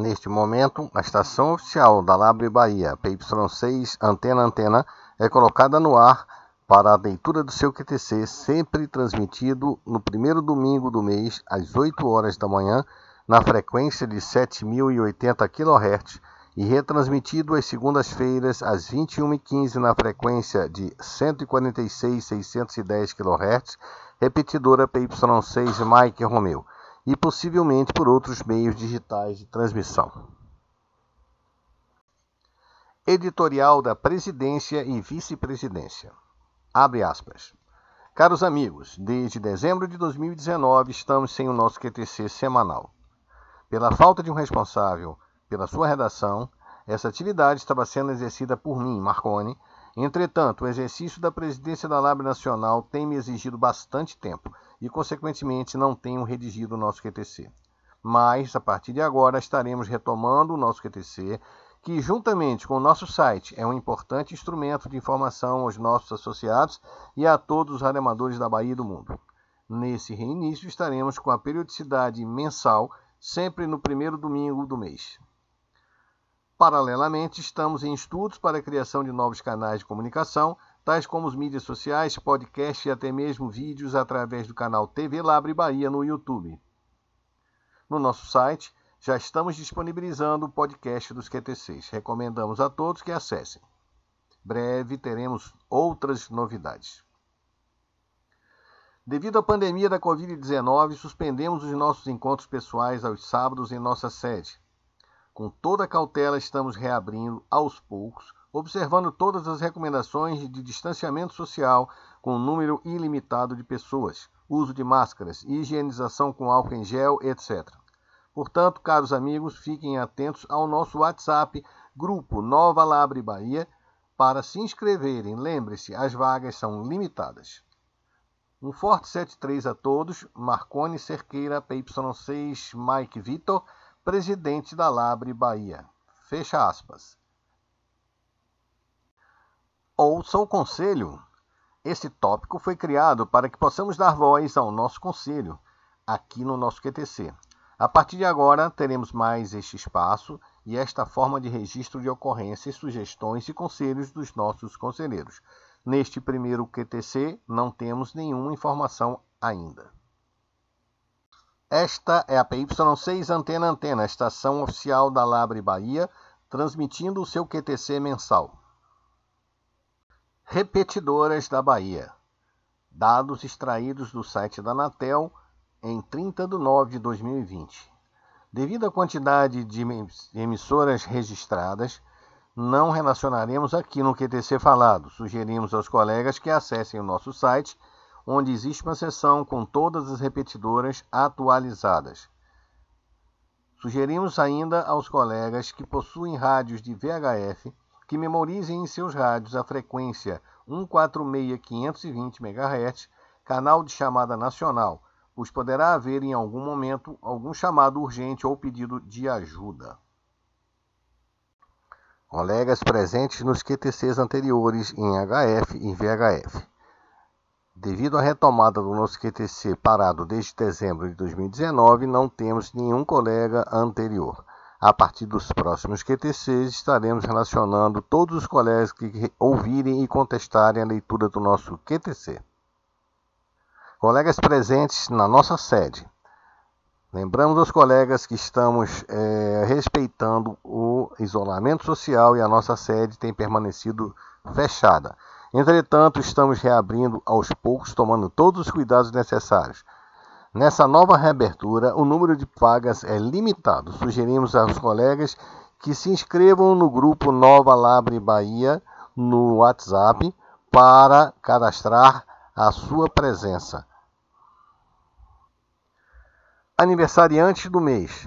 Neste momento, a estação oficial da Labre Bahia, PY6 Antena Antena, é colocada no ar para a leitura do seu QTC, sempre transmitido no primeiro domingo do mês, às 8 horas da manhã, na frequência de 7.080 kHz e retransmitido às segundas-feiras às 21h15 na frequência de 146.610 kHz, repetidora PY6 Mike Romeo, e possivelmente por outros meios digitais de transmissão. Editorial da Presidência e Vice-Presidência. Abre aspas. Caros amigos, desde dezembro de 2019 estamos sem o nosso QTC semanal. Pela falta de um responsável pela sua redação, essa atividade estava sendo exercida por mim, Marconi. Entretanto, o exercício da presidência da Lab Nacional tem me exigido bastante tempo e, consequentemente, não tenho redigido o nosso QTC. Mas, a partir de agora, estaremos retomando o nosso QTC, que, juntamente com o nosso site, é um importante instrumento de informação aos nossos associados e a todos os radioamadores da Bahia e do mundo. Nesse reinício, estaremos com a periodicidade mensal sempre no primeiro domingo do mês. Paralelamente, estamos em estudos para a criação de novos canais de comunicação, tais como as mídias sociais, podcast e até mesmo vídeos através do canal TV Labre Bahia no YouTube. No nosso site, já estamos disponibilizando o podcast dos QTCs. Recomendamos a todos que acessem. Breve teremos outras novidades. Devido à pandemia da Covid-19, suspendemos os nossos encontros pessoais aos sábados em nossa sede. Com toda cautela, estamos reabrindo aos poucos, observando todas as recomendações de distanciamento social com um número ilimitado de pessoas, uso de máscaras, higienização com álcool em gel, etc. Portanto, caros amigos, fiquem atentos ao nosso WhatsApp, Grupo Nova Labre Bahia, para se inscreverem. Lembre-se, as vagas são limitadas. Um forte 73 a todos. Marcone Cerqueira, PY6, Mike Vitor, presidente da Labre Bahia. Fecha aspas. Ouça o conselho. Esse tópico foi criado para que possamos dar voz ao nosso conselho aqui no nosso QTC. A partir de agora, teremos mais este espaço e esta forma de registro de ocorrências, sugestões e conselhos dos nossos conselheiros. Neste primeiro QTC, não temos nenhuma informação ainda. Esta é a PY6 Antena Antena, estação oficial da Labre Bahia, transmitindo o seu QTC mensal. Repetidoras da Bahia. Dados extraídos do site da Anatel em 30 de nove de 2020. Devido à quantidade de emissoras registradas, não relacionaremos aqui no QTC falado. Sugerimos aos colegas que acessem o nosso site, onde existe uma seção com todas as repetidoras atualizadas. Sugerimos ainda aos colegas que possuem rádios de VHF que memorizem em seus rádios a frequência 146520 MHz, canal de chamada nacional, pois poderá haver em algum momento algum chamado urgente ou pedido de ajuda. Colegas presentes nos QTCs anteriores em HF e VHF. Devido à retomada do nosso QTC parado desde dezembro de 2019, não temos nenhum colega anterior. A partir dos próximos QTCs, estaremos relacionando todos os colegas que ouvirem e contestarem a leitura do nosso QTC. Colegas presentes na nossa sede. Lembramos aos colegas que estamos é, respeitando o isolamento social e a nossa sede tem permanecido fechada. Entretanto, estamos reabrindo aos poucos, tomando todos os cuidados necessários. Nessa nova reabertura, o número de vagas é limitado. Sugerimos aos colegas que se inscrevam no grupo Nova Labre Bahia no WhatsApp para cadastrar a sua presença. Aniversariantes do mês.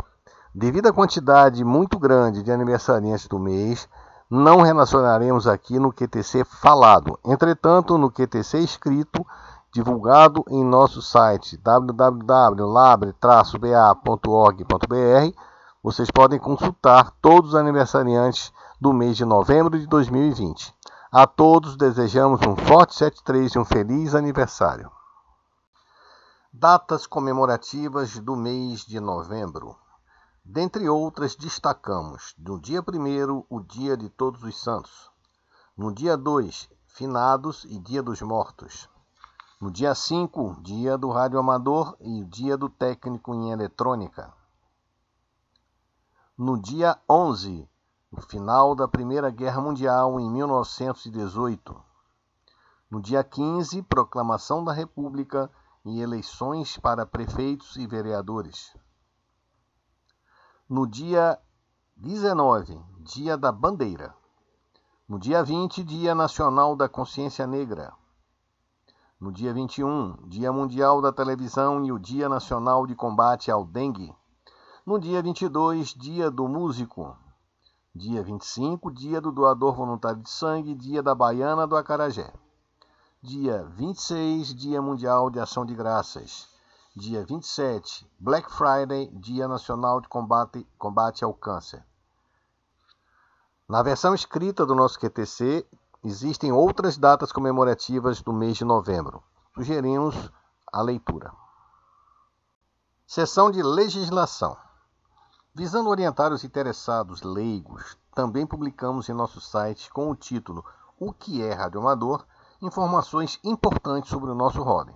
Devido à quantidade muito grande de aniversariantes do mês, não relacionaremos aqui no QTC falado. Entretanto, no QTC escrito, divulgado em nosso site www.labre-ba.org.br, vocês podem consultar todos os aniversariantes do mês de novembro de 2020. A todos desejamos um forte 73 e um feliz aniversário. Datas comemorativas do mês de novembro. Dentre outras, destacamos no dia 1 o Dia de Todos os Santos, no dia 2, Finados e Dia dos Mortos, no dia 5, Dia do Rádio Amador e Dia do Técnico em Eletrônica, no dia 11, o final da Primeira Guerra Mundial em 1918, no dia 15, Proclamação da República e eleições para prefeitos e vereadores. No dia 19, Dia da Bandeira. No dia 20, Dia Nacional da Consciência Negra. No dia 21, Dia Mundial da Televisão e o Dia Nacional de Combate ao Dengue. No dia 22, Dia do Músico. Dia 25, Dia do Doador Voluntário de Sangue, Dia da Baiana do Acarajé. Dia 26, Dia Mundial de Ação de Graças. Dia 27, Black Friday, Dia Nacional de Combate, Combate ao Câncer. Na versão escrita do nosso QTC, existem outras datas comemorativas do mês de novembro. Sugerimos a leitura. Seção de Legislação. Visando orientar os interessados leigos, também publicamos em nosso site com o título O que é radioamador informações importantes sobre o nosso hobby.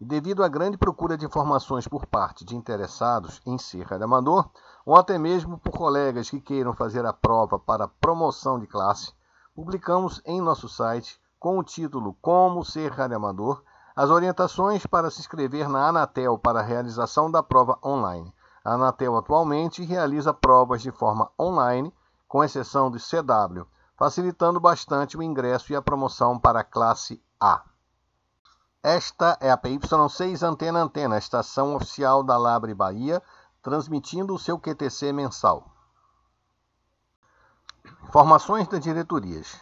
E devido à grande procura de informações por parte de interessados em ser radioamador, ou até mesmo por colegas que queiram fazer a prova para promoção de classe, publicamos em nosso site, com o título Como Ser Radioamador, as orientações para se inscrever na Anatel para a realização da prova online. A Anatel atualmente realiza provas de forma online, com exceção do CW, facilitando bastante o ingresso e a promoção para a classe A. Esta é a PY6 Antena Antena, estação oficial da Labre Bahia, transmitindo o seu QTC mensal. Informações das diretorias.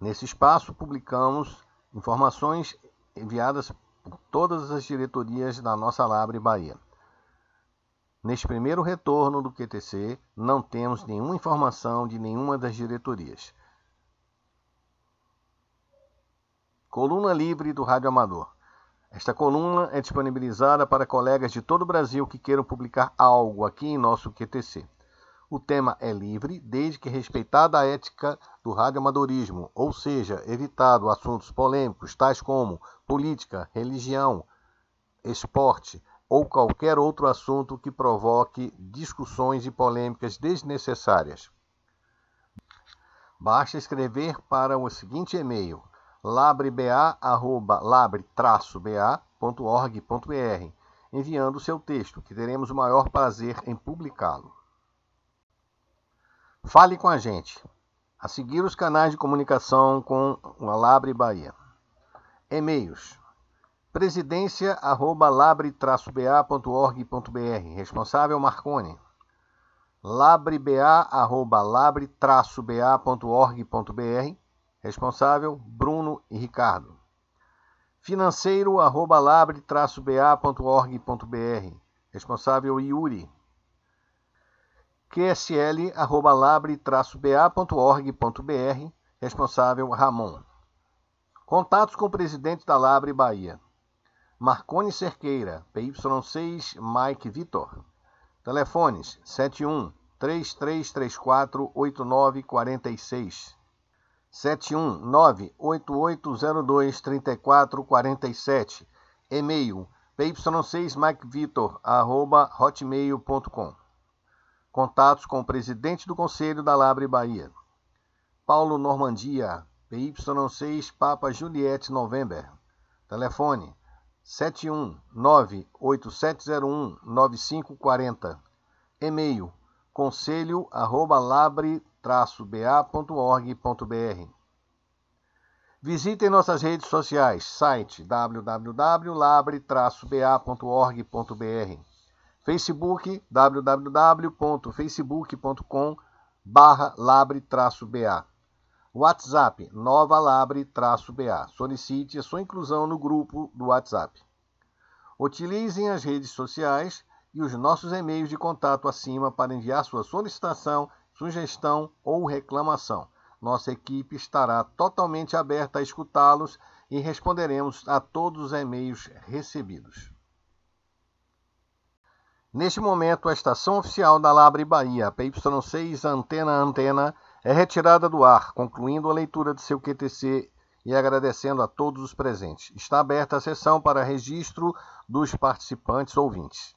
Nesse espaço publicamos informações enviadas por todas as diretorias da nossa Labre Bahia. Neste primeiro retorno do QTC, não temos nenhuma informação de nenhuma das diretorias. Coluna Livre do Rádio Amador. Esta coluna é disponibilizada para colegas de todo o Brasil que queiram publicar algo aqui em nosso QTC. O tema é livre, desde que respeitada a ética do radioamadorismo, ou seja, evitado assuntos polêmicos tais como política, religião, esporte, ou qualquer outro assunto que provoque discussões e polêmicas desnecessárias. Basta escrever para o seguinte e-mail: labre-ba.org.br, enviando seu texto, que teremos o maior prazer em publicá-lo. Fale com a gente. A seguir os canais de comunicação com o Labre Bahia. E-mails presidência@labre-ba.org.br, responsável Marconi. labreba@labre-ba.org.br, responsável Bruno e Ricardo. financeiro@labre-ba.org.br, responsável Yuri. qsl@labre-ba.org.br, responsável Ramon. Contatos com o presidente da Labre Bahia. Marcone Cerqueira, PY6 Mike Vitor. Telefones 71 3334 8946. 71 98802 3447. E-mail py6 mikevitor arroba hotmail.com. Contatos com o presidente do Conselho da Labre Bahia. Paulo Normandia, PY6 Papa Juliette November. Telefone 719-8701-9540. E-mail conselho@labre-ba.org.br. Visitem nossas redes sociais, site www.labre-ba.org.br, Facebook www.facebook.com/labre-ba. WhatsApp Nova Labre-BA. Solicite a sua inclusão no grupo do WhatsApp. Utilizem as redes sociais e os nossos e-mails de contato acima para enviar sua solicitação, sugestão ou reclamação. Nossa equipe estará totalmente aberta a escutá-los e responderemos a todos os e-mails recebidos. Neste momento, a estação oficial da Labre Bahia, PY6 Antena Antena, é retirada do ar, concluindo a leitura de seu QTC e agradecendo a todos os presentes. Está aberta a sessão para registro dos participantes ouvintes.